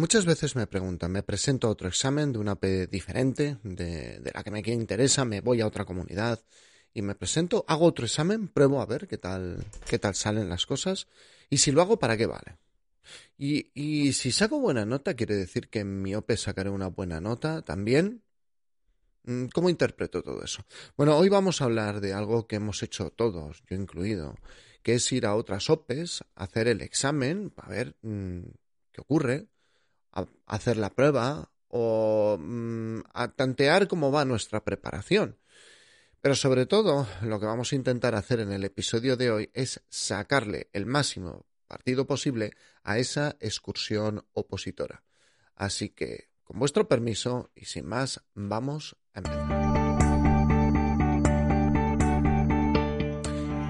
Muchas veces me preguntan, me presento a otro examen de una P diferente, de, la que me interesa, me voy a otra comunidad y me presento, hago otro examen, pruebo a ver qué tal, qué tal salen las cosas y si lo hago, ¿para qué vale? Y, si saco buena nota, quiere decir que en mi OPE sacaré una buena nota también. Mm, ¿Cómo interpreto todo eso? Bueno, hoy vamos a hablar de algo que hemos hecho todos, yo incluido, que es ir a otras OPEs, hacer el examen, a ver mm, qué ocurre, a hacer la prueba o mm, a tantear cómo va nuestra preparación. Pero sobre todo, lo que vamos a intentar hacer en el episodio de hoy es sacarle el máximo partido posible a esa excursión opositora. Así que, con vuestro permiso y sin más, vamos a empezar.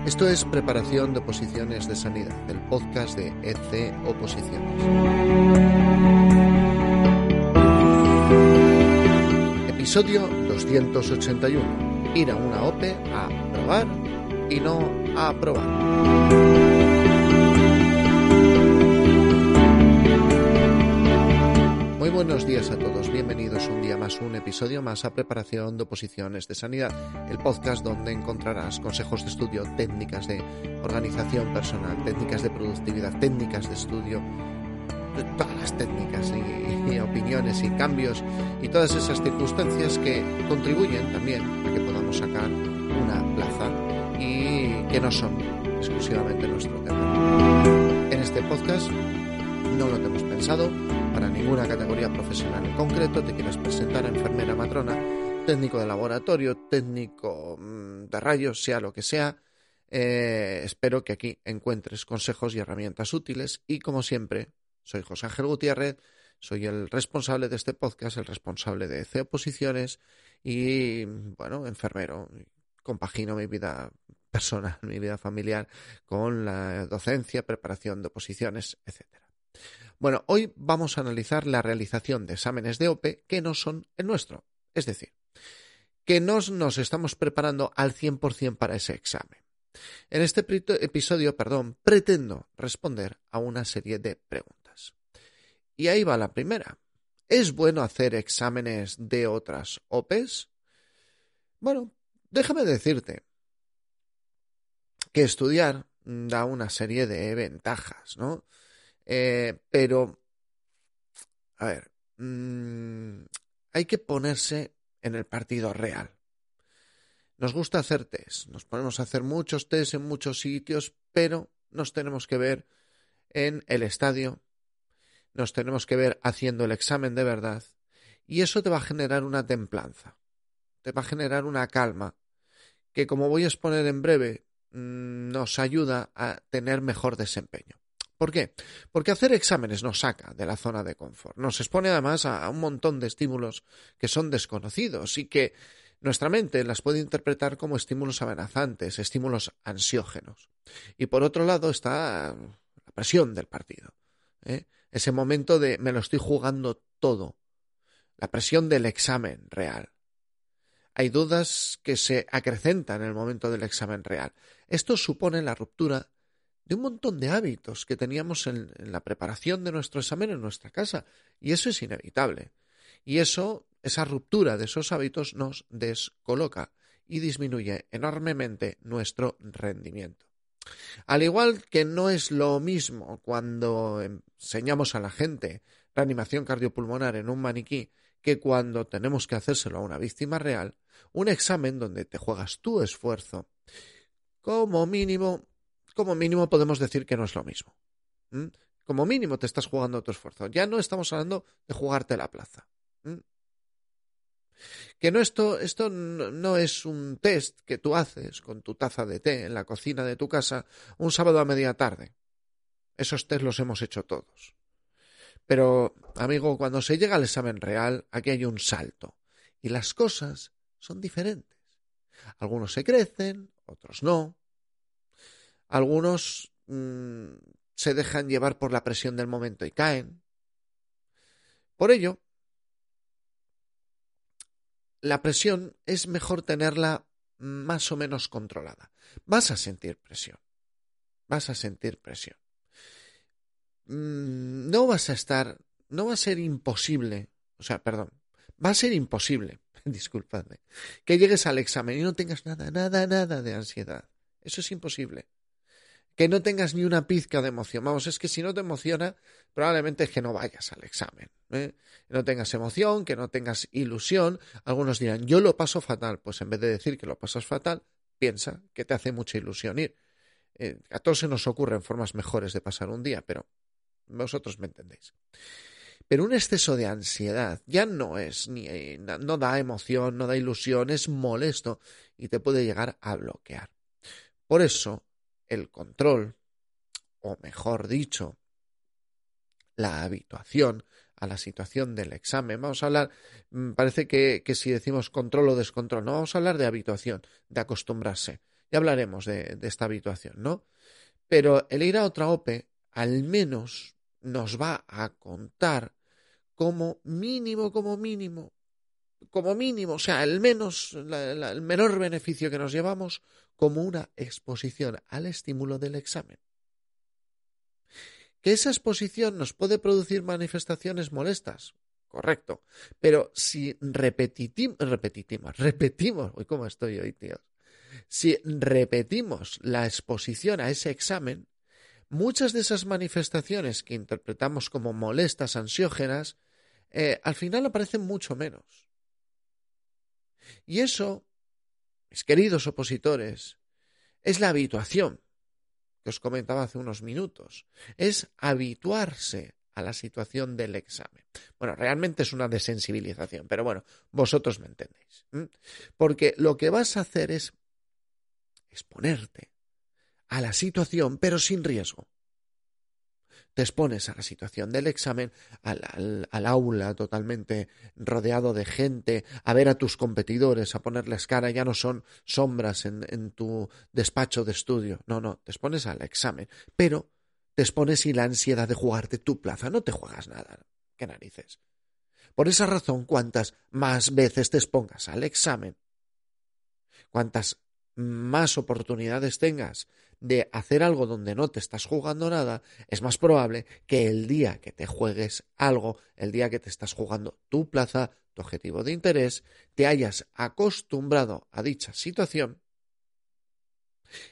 Esto es Preparación de Oposiciones de Sanidad, el podcast de EC Oposiciones. Episodio 281. Ir a una OPE a probar y no a aprobar. buenos días a todos, bienvenidos un día más, un episodio más a Preparación de Oposiciones de Sanidad, el podcast donde encontrarás consejos de estudio, técnicas de organización personal, técnicas de productividad, técnicas de estudio, todas las técnicas y, opiniones y cambios y todas esas circunstancias que contribuyen también a que podamos sacar una plaza y que no son exclusivamente nuestro tema. En este podcast no lo hemos pensado para ninguna categoría profesional en concreto, te quieres presentar a enfermera matrona, técnico de laboratorio, técnico mm, de rayos, sea lo que sea, eh, espero que aquí encuentres consejos y herramientas útiles y como siempre, soy José Ángel Gutiérrez, soy el responsable de este podcast, el responsable de CEO Posiciones y, bueno, enfermero. Compagino mi vida personal, mi vida familiar con la docencia, preparación de oposiciones, etcétera. Bueno, hoy vamos a analizar la realización de exámenes de OPE que no son el nuestro. Es decir, que no nos estamos preparando al 100% para ese examen. En este episodio, perdón, pretendo responder a una serie de preguntas. Y ahí va la primera. ¿Es bueno hacer exámenes de otras OPEs? Bueno, déjame decirte que estudiar da una serie de ventajas, ¿no? Eh, pero, a ver, mm, hay que ponerse en el partido real. Nos gusta hacer test, nos ponemos a hacer muchos test en muchos sitios, pero nos tenemos que ver en el estadio, nos tenemos que ver haciendo el examen de verdad, y eso te va a generar una templanza, te va a generar una calma, que como voy a exponer en breve, mm, nos ayuda a tener mejor desempeño. ¿Por qué? Porque hacer exámenes nos saca de la zona de confort, nos expone además a un montón de estímulos que son desconocidos y que nuestra mente las puede interpretar como estímulos amenazantes, estímulos ansiógenos. Y por otro lado está la presión del partido, ¿eh? Ese momento de me lo estoy jugando todo, la presión del examen real. Hay dudas que se acrecentan en el momento del examen real. Esto supone la ruptura de un montón de hábitos que teníamos en, la preparación de nuestro examen en nuestra casa. Y eso es inevitable. Y eso, esa ruptura de esos hábitos nos descoloca y disminuye enormemente nuestro rendimiento. Al igual que no es lo mismo cuando enseñamos a la gente reanimación cardiopulmonar en un maniquí que cuando tenemos que hacérselo a una víctima real, un examen donde te juegas tu esfuerzo, como mínimo como mínimo podemos decir que no es lo mismo. Como mínimo te estás jugando tu esfuerzo. Ya no estamos hablando de jugarte la plaza. Que no esto, esto no es un test que tú haces con tu taza de té en la cocina de tu casa un sábado a media tarde. Esos test los hemos hecho todos. Pero, amigo, cuando se llega al examen real, aquí hay un salto. Y las cosas son diferentes. Algunos se crecen, otros no. Algunos mm, se dejan llevar por la presión del momento y caen. Por ello, la presión es mejor tenerla más o menos controlada. Vas a sentir presión. Vas a sentir presión. Mm, no vas a estar no va a ser imposible, o sea, perdón, va a ser imposible, disculpadme, que llegues al examen y no tengas nada, nada, nada de ansiedad. Eso es imposible. Que no tengas ni una pizca de emoción. Vamos, es que si no te emociona, probablemente es que no vayas al examen. ¿Eh? No tengas emoción, que no tengas ilusión. Algunos dirán, yo lo paso fatal. Pues en vez de decir que lo pasas fatal, piensa que te hace mucha ilusión ir. Eh, a todos se nos ocurren formas mejores de pasar un día, pero vosotros me entendéis. Pero un exceso de ansiedad ya no es ni eh, no da emoción, no da ilusión, es molesto y te puede llegar a bloquear. Por eso, el control, o mejor dicho, la habituación a la situación del examen. Vamos a hablar, mm, parece que, que, si decimos control o descontrol, no, vamos a hablar de habituación, de acostumbrarse. Ya hablaremos de, esta habituación, ¿no? Pero el ir a otra OPE al menos nos va a contar como mínimo, como mínimo, como mínimo, o sea, al menos el menor beneficio que nos llevamos como una exposición al estímulo del examen. Que esa exposición nos puede producir manifestaciones molestas, correcto, pero si repetimos, repetimos, repetimos, ¿cómo estoy hoy, tío? Si repetimos la exposición a ese examen, muchas de esas manifestaciones que interpretamos como molestas, ansiógenas, eh, al final aparecen mucho menos. Y eso, mis queridos opositores, es la habituación que os comentaba hace unos minutos. Es habituarse a la situación del examen. Bueno, realmente es una desensibilización, pero bueno, vosotros me entendéis. Porque lo que vas a hacer es exponerte a la situación, pero sin riesgo. Te expones a la situación del examen, al, aula totalmente rodeado de gente, a ver a tus competidores, a ponerles cara, ya no son sombras en, tu despacho de estudio. No, no, te expones al examen, pero te expones sin la ansiedad de jugarte tu plaza. No te juegas nada. ¿Qué narices? Por esa razón, cuantas más veces te expongas al examen, cuantas más oportunidades tengas de hacer algo donde no te estás jugando nada, es más probable que el día que te juegues algo, el día que te estás jugando tu plaza, tu objetivo de interés, te hayas acostumbrado a dicha situación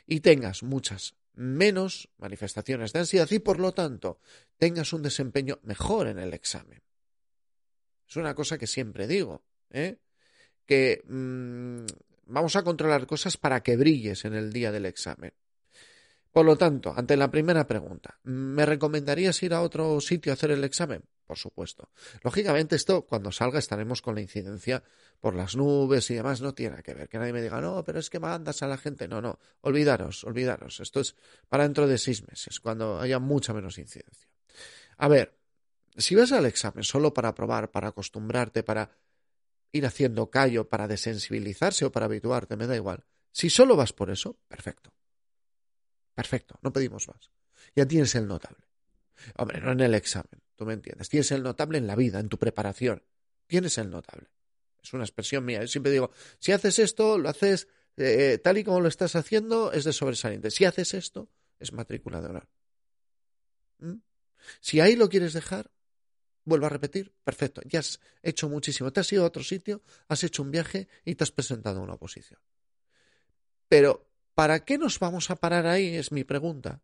y tengas muchas menos manifestaciones de ansiedad y por lo tanto tengas un desempeño mejor en el examen. Es una cosa que siempre digo, ¿eh? que mm, Vamos a controlar cosas para que brilles en el día del examen. Por lo tanto, ante la primera pregunta, ¿me recomendarías ir a otro sitio a hacer el examen? Por supuesto. Lógicamente, esto cuando salga estaremos con la incidencia por las nubes y demás, no tiene que ver. Que nadie me diga, no, pero es que mandas a la gente. No, no, olvidaros, olvidaros. Esto es para dentro de seis meses, cuando haya mucha menos incidencia. A ver, si vas al examen solo para probar, para acostumbrarte, para ir haciendo callo para desensibilizarse o para habituarte, me da igual. Si solo vas por eso, perfecto. Perfecto, no pedimos más. Ya tienes el notable. Hombre, no en el examen, tú me entiendes. Tienes el notable en la vida, en tu preparación. Tienes el notable. Es una expresión mía. Yo siempre digo, si haces esto, lo haces eh, tal y como lo estás haciendo, es de sobresaliente. Si haces esto, es matrícula de honor. ¿Mm? Si ahí lo quieres dejar, Vuelvo a repetir, perfecto, ya has hecho muchísimo, te has ido a otro sitio, has hecho un viaje y te has presentado a una oposición. Pero, ¿para qué nos vamos a parar ahí? Es mi pregunta.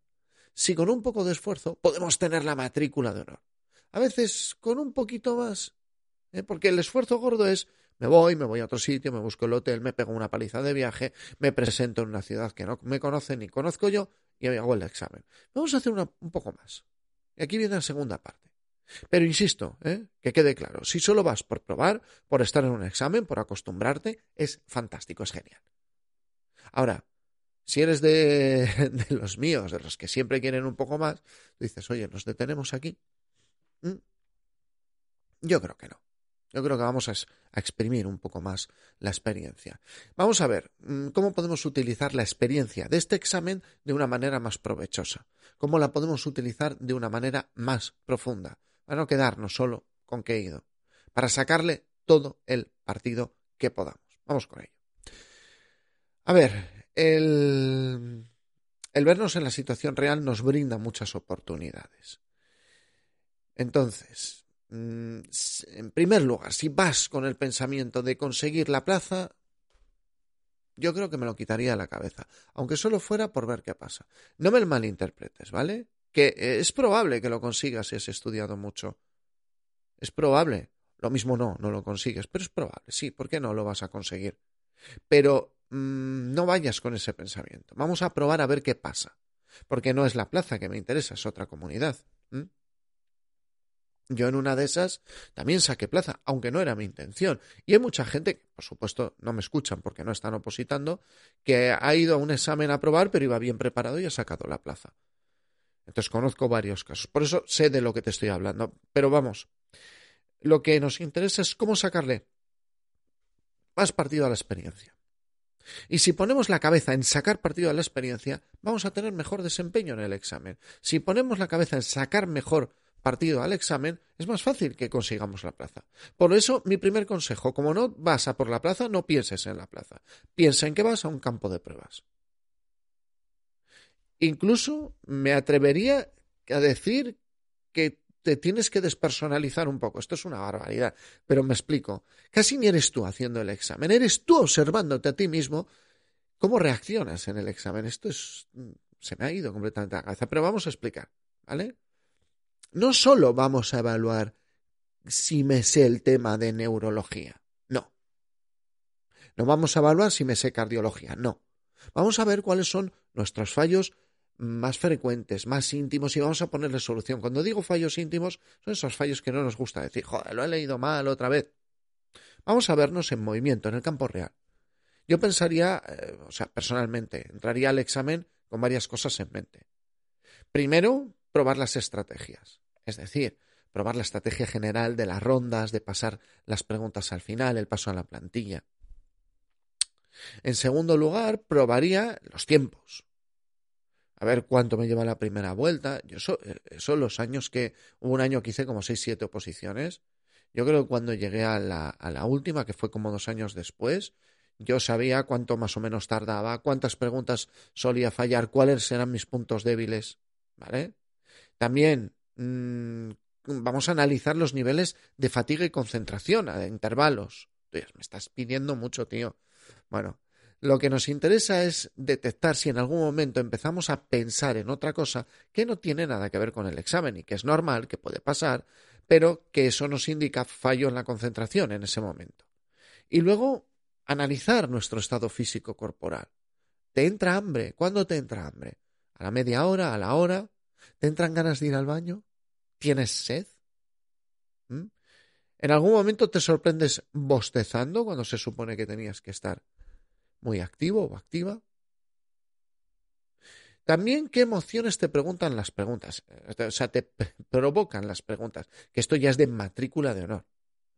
Si con un poco de esfuerzo podemos tener la matrícula de honor. A veces con un poquito más. ¿eh? Porque el esfuerzo gordo es me voy, me voy a otro sitio, me busco el hotel, me pego una paliza de viaje, me presento en una ciudad que no me conoce ni conozco yo y me hago el examen. Vamos a hacer un poco más. Y aquí viene la segunda parte. Pero insisto, ¿eh? que quede claro, si solo vas por probar, por estar en un examen, por acostumbrarte, es fantástico, es genial. Ahora, si eres de, de los míos, de los que siempre quieren un poco más, dices, oye, ¿nos detenemos aquí? ¿Mm? Yo creo que no. Yo creo que vamos a, a, exprimir un poco más la experiencia. Vamos a ver mm, cómo podemos utilizar la experiencia de este examen de una manera más provechosa, cómo la podemos utilizar de una manera más profunda para no quedarnos solo con que ido, para sacarle todo el partido que podamos. Vamos con ello. A ver, el, el vernos en la situación real nos brinda muchas oportunidades. Entonces, mm, en primer lugar, si vas con el pensamiento de conseguir la plaza, yo creo que me lo quitaría de la cabeza, aunque solo fuera por ver qué pasa. No me malinterpretes, ¿vale? Que eh, es probable que lo consigas si has estudiado mucho. Es probable. Lo mismo no, no lo consigues, pero es probable, sí, ¿por qué no lo vas a conseguir? Pero mm, no vayas con ese pensamiento. Vamos a probar a ver qué pasa. Porque no es la plaza que me interesa, es otra comunidad. Yo en una de esas también saqué plaza, aunque no era mi intención. Y hay mucha gente, por supuesto no me escuchan porque no están opositando, que ha ido a un examen a probar, pero iba bien preparado y ha sacado la plaza. Entonces conozco varios casos. Por eso sé de lo que te estoy hablando. Pero vamos, lo que nos interesa es cómo sacarle más partido a la experiencia. Y si ponemos la cabeza en sacar partido a la experiencia, vamos a tener mejor desempeño en el examen. Si ponemos la cabeza en sacar mejor partido al examen, es más fácil que consigamos la plaza. Por eso, mi primer consejo, como no vas a por la plaza, no pienses en la plaza. Piensa en que vas a un campo de pruebas. Incluso me atrevería a decir que te tienes que despersonalizar un poco. Esto es una barbaridad, pero me explico. Casi ni eres tú haciendo el examen, eres tú observándote a ti mismo cómo reaccionas en el examen. Esto es se me ha ido completamente a la cabeza, pero vamos a explicar, ¿vale? no solo vamos a evaluar si me sé el tema de neurología, no. No vamos a evaluar si me sé cardiología, no. Vamos a ver cuáles son nuestros fallos más frecuentes, más íntimos y vamos a ponerle solución. Cuando digo fallos íntimos, son esos fallos que no nos gusta decir, joder, lo he leído mal otra vez. Vamos a vernos en movimiento, en el campo real. Yo pensaría, eh, o sea, personalmente, entraría al examen con varias cosas en mente. Primero, probar las estrategias. Es decir, probar la estrategia general de las rondas, de pasar las preguntas al final, el paso a la plantilla. En segundo lugar, probaría los tiempos. A ver cuánto me lleva la primera vuelta. Yo eso, eso los años que hubo un año que hice como seis, siete oposiciones. Yo creo que cuando llegué a la, a la última, que fue como dos años después, yo sabía cuánto más o menos tardaba, cuántas preguntas solía fallar, cuáles eran mis puntos débiles. ¿Vale? También Mm, vamos a analizar los niveles de fatiga y concentración a intervalos. me estás pidiendo mucho, tío. Bueno, lo que nos interesa es detectar si en algún momento empezamos a pensar en otra cosa que no tiene nada que ver con el examen y que es normal, que puede pasar, pero que eso nos indica fallo en la concentración en ese momento. Y luego analizar nuestro estado físico corporal. ¿Te entra hambre? ¿Cuándo te entra hambre? ¿A la media hora? ¿A la hora? ¿Te entran ganas de ir al baño? ¿Tienes sed? ¿Mm? ¿En algún momento te sorprendes bostezando cuando se supone que tenías que estar muy activo o activa? También qué emociones te preguntan las preguntas, o sea, te provocan las preguntas, que esto ya es de matrícula de honor.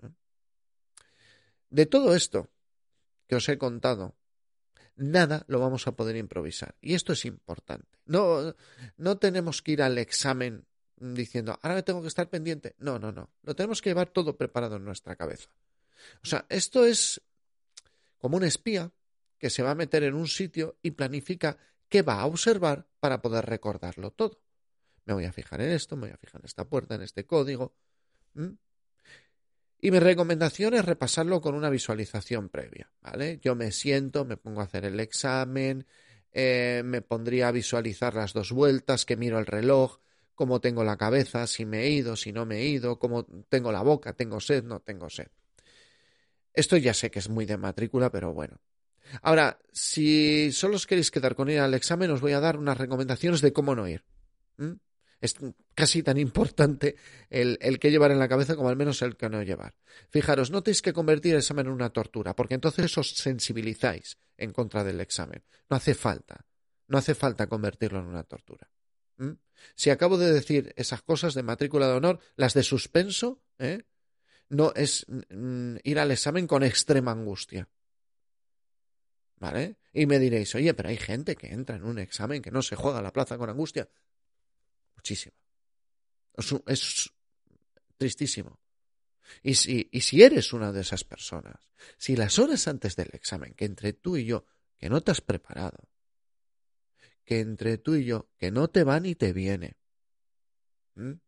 ¿eh? De todo esto que os he contado, nada lo vamos a poder improvisar. Y esto es importante. No, no tenemos que ir al examen diciendo, ahora tengo que estar pendiente. No, no, no. Lo tenemos que llevar todo preparado en nuestra cabeza. O sea, esto es como un espía que se va a meter en un sitio y planifica qué va a observar para poder recordarlo todo. Me voy a fijar en esto, me voy a fijar en esta puerta, en este código. Y mi recomendación es repasarlo con una visualización previa, ¿vale? Yo me siento, me pongo a hacer el examen, eh, me pondría a visualizar las dos vueltas, que miro el reloj, cómo tengo la cabeza, si me he ido, si no me he ido, cómo tengo la boca, tengo sed, no tengo sed. Esto ya sé que es muy de matrícula, pero bueno. Ahora, si solo os queréis quedar con ir al examen, os voy a dar unas recomendaciones de cómo no ir. Es casi tan importante el, que llevar en la cabeza como al menos el que no llevar. Fijaros, no tenéis que convertir el examen en una tortura, porque entonces os sensibilizáis en contra del examen. No hace falta. No hace falta convertirlo en una tortura. Si acabo de decir esas cosas de matrícula de honor, las de suspenso, ¿eh? no es mm, ir al examen con extrema angustia. ¿Vale? Y me diréis, oye, pero hay gente que entra en un examen que no se juega a la plaza con angustia muchísimo. Es, tristísimo. Y si, y si eres una de esas personas, si las horas antes del examen, que entre tú y yo, que no te has preparado, que entre tú y yo, que no te va ni te viene,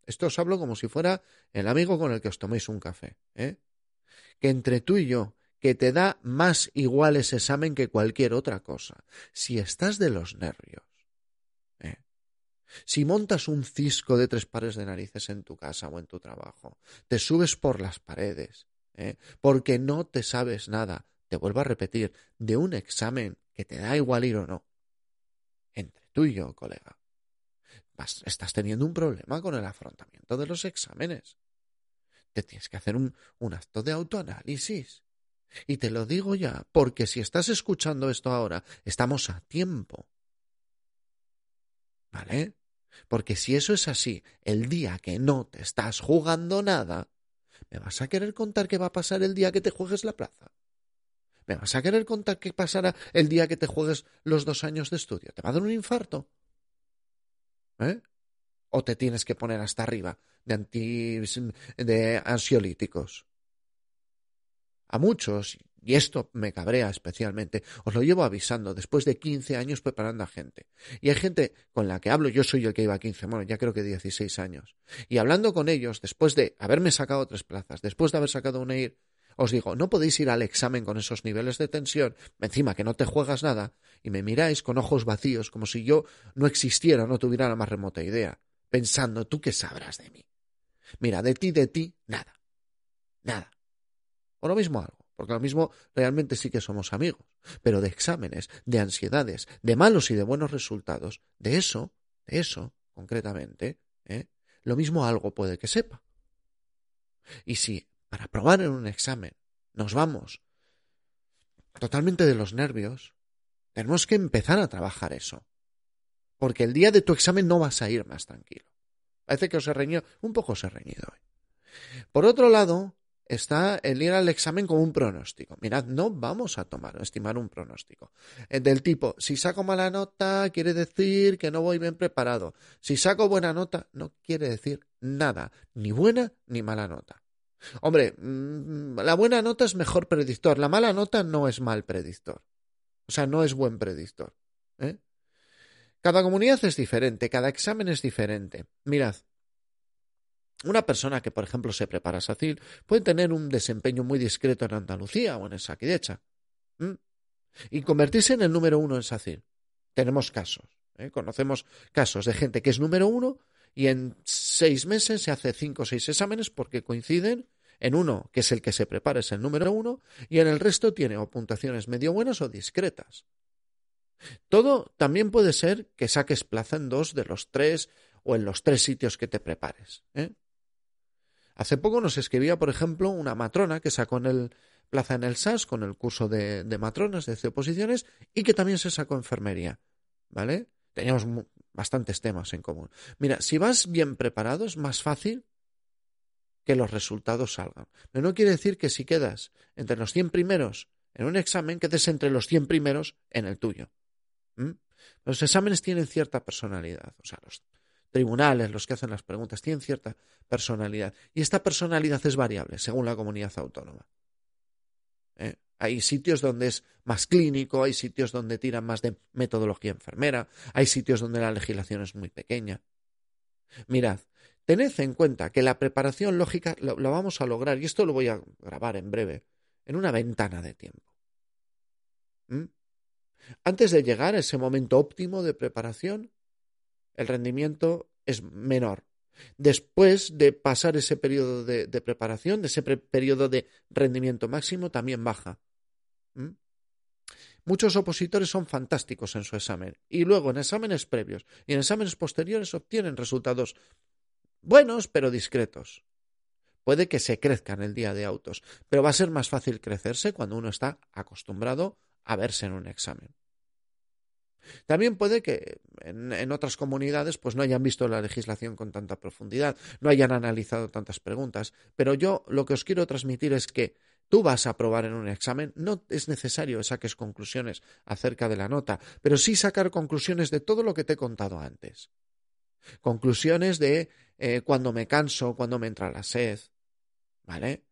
Esto os hablo como si fuera el amigo con el que os toméis un café. ¿eh? Que entre tú y yo, que te da más igual ese examen que cualquier otra cosa. Si estás de los nervios, ¿eh? si montas un cisco de tres pares de narices en tu casa o en tu trabajo, te subes por las paredes, ¿eh? porque no te sabes nada, te vuelvo a repetir, de un examen que te da igual ir o no. Entre tú y yo, colega estás teniendo un problema con el afrontamiento de los exámenes. Te tienes que hacer un, un acto de autoanálisis. Y te lo digo ya, porque si estás escuchando esto ahora, estamos a tiempo. ¿Vale? Porque si eso es así, el día que no te estás jugando nada, ¿me vas a querer contar qué va a pasar el día que te juegues la plaza? ¿Me vas a querer contar qué pasará el día que te juegues los dos años de estudio? ¿Te va a dar un infarto? ¿Eh? O te tienes que poner hasta arriba de, anti, de ansiolíticos. A muchos, y esto me cabrea especialmente, os lo llevo avisando después de 15 años preparando a gente. Y hay gente con la que hablo, yo soy el que iba a 15, bueno, ya creo que 16 años. Y hablando con ellos, después de haberme sacado tres plazas, después de haber sacado una IR, os digo, no podéis ir al examen con esos niveles de tensión, encima que no te juegas nada, y me miráis con ojos vacíos, como si yo no existiera, no tuviera la más remota idea, pensando, ¿tú qué sabrás de mí? Mira, de ti, de ti, nada. Nada. O lo mismo algo, porque lo mismo realmente sí que somos amigos, pero de exámenes, de ansiedades, de malos y de buenos resultados, de eso, de eso, concretamente, ¿eh? lo mismo algo puede que sepa. Y si para aprobar en un examen nos vamos totalmente de los nervios, tenemos que empezar a trabajar eso. Porque el día de tu examen no vas a ir más tranquilo. Parece que os he reñido, un poco os he reñido hoy. Por otro lado, está el ir al examen con un pronóstico. Mirad, no vamos a tomar, estimar un pronóstico. Eh, del tipo, si saco mala nota, quiere decir que no voy bien preparado. Si saco buena nota, no quiere decir nada, ni buena ni mala nota. Hombre, mm, la buena nota es mejor predictor, la mala nota no es mal predictor. O sea, no es buen predictor. ¿eh? Cada comunidad es diferente, cada examen es diferente. Mirad, una persona que, por ejemplo, se prepara SACIL puede tener un desempeño muy discreto en Andalucía o en el Saquidecha y convertirse en el número uno en SACIL. Tenemos casos, ¿eh? conocemos casos de gente que es número uno y en seis meses se hace cinco o seis exámenes porque coinciden en uno, que es el que se prepara, es el número uno, y en el resto tiene o puntuaciones medio buenas o discretas. Todo también puede ser que saques plaza en dos de los tres o en los tres sitios que te prepares. ¿eh? Hace poco nos escribía, por ejemplo, una matrona que sacó en el plaza en el SAS con el curso de, matronas de oposiciones y que también se sacó enfermería. ¿Vale? Teníamos bastantes temas en común. Mira, si vas bien preparado es más fácil que los resultados salgan. Pero no quiere decir que si quedas entre los 100 primeros en un examen, quedes entre los 100 primeros en el tuyo. Los exámenes tienen cierta personalidad, o sea, los tribunales, los que hacen las preguntas, tienen cierta personalidad. Y esta personalidad es variable según la comunidad autónoma. ¿Eh? Hay sitios donde es más clínico, hay sitios donde tiran más de metodología enfermera, hay sitios donde la legislación es muy pequeña. Mirad, Tened en cuenta que la preparación lógica la, vamos a lograr, y esto lo voy a grabar en breve, en una ventana de tiempo. ¿Mm? Antes de llegar a ese momento óptimo de preparación, el rendimiento es menor. Después de pasar ese periodo de, preparación, de ese periodo de rendimiento máximo, también baja. ¿Mm? Muchos opositores son fantásticos en su examen y luego en exámenes previos y en exámenes posteriores obtienen resultados buenos pero discretos. Puede que se crezcan el día de autos, pero va a ser más fácil crecerse cuando uno está acostumbrado a verse en un examen. También puede que en, otras comunidades pues no hayan visto la legislación con tanta profundidad, no hayan analizado tantas preguntas, pero yo lo que os quiero transmitir es que tú vas a aprobar en un examen, no es necesario que saques conclusiones acerca de la nota, pero sí sacar conclusiones de todo lo que te he contado antes. Conclusiones de eh, cuando me canso, cuando me entra la sed, ¿vale?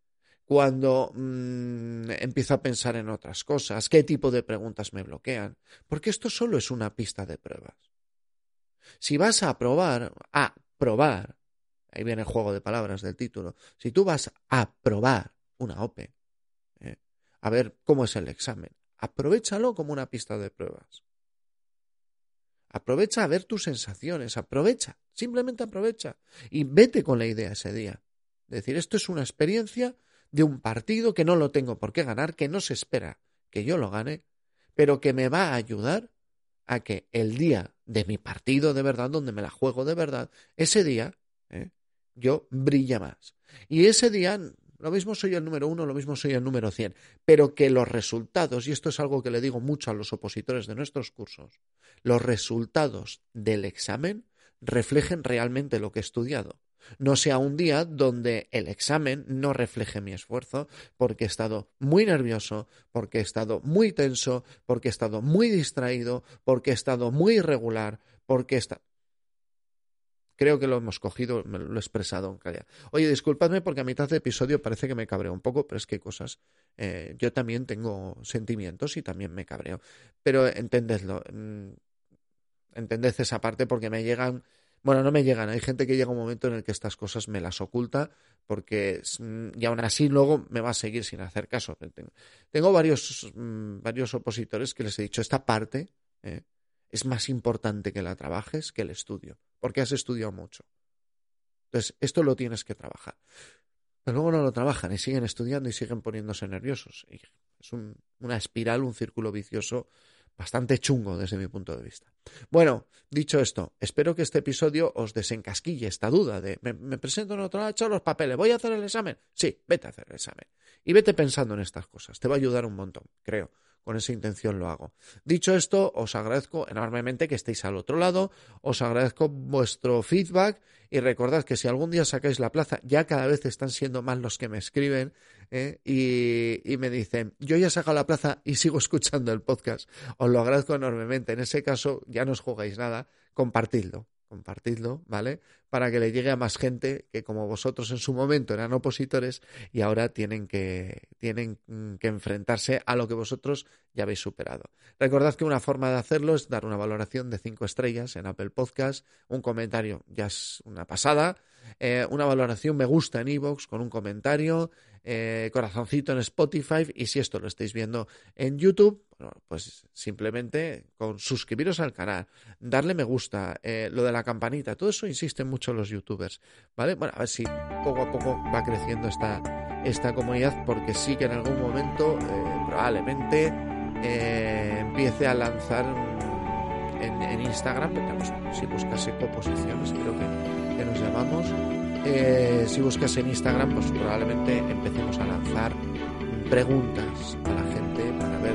Cuando mm, empiezo a pensar en otras cosas, qué tipo de preguntas me bloquean, porque esto solo es una pista de pruebas. Si vas a probar, a probar, ahí viene el juego de palabras del título. Si tú vas a probar una OPE, ¿eh? a ver cómo es el examen, aprovechalo como una pista de pruebas. Aprovecha a ver tus sensaciones, aprovecha, simplemente aprovecha y vete con la idea ese día. Es decir, esto es una experiencia de un partido que no lo tengo por qué ganar, que no se espera que yo lo gane, pero que me va a ayudar a que el día de mi partido de verdad, donde me la juego de verdad, ese día ¿eh? yo brilla más. Y ese día, lo mismo soy el número uno, lo mismo soy el número cien, pero que los resultados, y esto es algo que le digo mucho a los opositores de nuestros cursos, los resultados del examen reflejen realmente lo que he estudiado no sea un día donde el examen no refleje mi esfuerzo, porque he estado muy nervioso, porque he estado muy tenso, porque he estado muy distraído, porque he estado muy irregular, porque está. Creo que lo hemos cogido, me lo he expresado en calidad. Oye, disculpadme porque a mitad de episodio parece que me cabreo un poco, pero es que hay cosas. Eh, yo también tengo sentimientos y también me cabreo. Pero entendedlo. Mm, entended esa parte porque me llegan bueno, no me llegan. Hay gente que llega un momento en el que estas cosas me las oculta porque mm, y aún así luego me va a seguir sin hacer caso. Tengo, varios, mm, varios opositores que les he dicho, esta parte eh, es más importante que la trabajes que el estudio, porque has estudiado mucho. Entonces, esto lo tienes que trabajar. Pero luego no lo trabajan y siguen estudiando y siguen poniéndose nerviosos. Y es una espiral, un círculo vicioso bastante chungo desde mi punto de vista. Bueno, dicho esto, espero que este episodio os desencasquille esta duda de me, presento en otro lado, he los papeles, ¿voy a hacer el examen? Sí, vete a hacer el examen. Y vete pensando en estas cosas, te va a ayudar un montón, creo. Con esa intención lo hago. Dicho esto, os agradezco enormemente que estéis al otro lado, os agradezco vuestro feedback y recordad que si algún día sacáis la plaza, ya cada vez están siendo más los que me escriben ¿eh? y, me dicen, yo ya he sacado la plaza y sigo escuchando el podcast. Os lo agradezco enormemente. En ese caso, ya no os jugáis nada, compartidlo compartidlo, ¿vale? Para que le llegue a más gente que como vosotros en su momento eran opositores y ahora tienen que, tienen que enfrentarse a lo que vosotros ya habéis superado. Recordad que una forma de hacerlo es dar una valoración de cinco estrellas en Apple Podcast, un comentario ya es una pasada, eh, una valoración me gusta en iVoox con un comentario, eh, corazoncito en Spotify y si esto lo estáis viendo en YouTube, pues simplemente con suscribiros al canal, darle me gusta, eh, lo de la campanita, todo eso insisten mucho los youtubers, ¿vale? Bueno, a ver si poco a poco va creciendo esta, esta comunidad porque sí que en algún momento eh, probablemente empiece a lanzar en, Instagram, si buscase composiciones, creo que, llamamos, eh, si buscas en Instagram, pues probablemente empecemos a lanzar preguntas a la gente para ver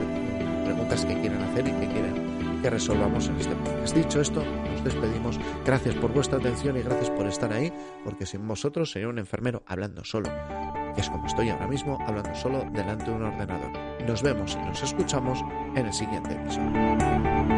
preguntas que quieran hacer y que quieran que resolvamos en este podcast. Dicho esto, nos despedimos. Gracias por vuestra atención y gracias por estar ahí, porque sin vosotros sería un enfermero hablando solo, es como estoy ahora mismo, hablando solo delante de un ordenador. Nos vemos y nos escuchamos en el siguiente episodio.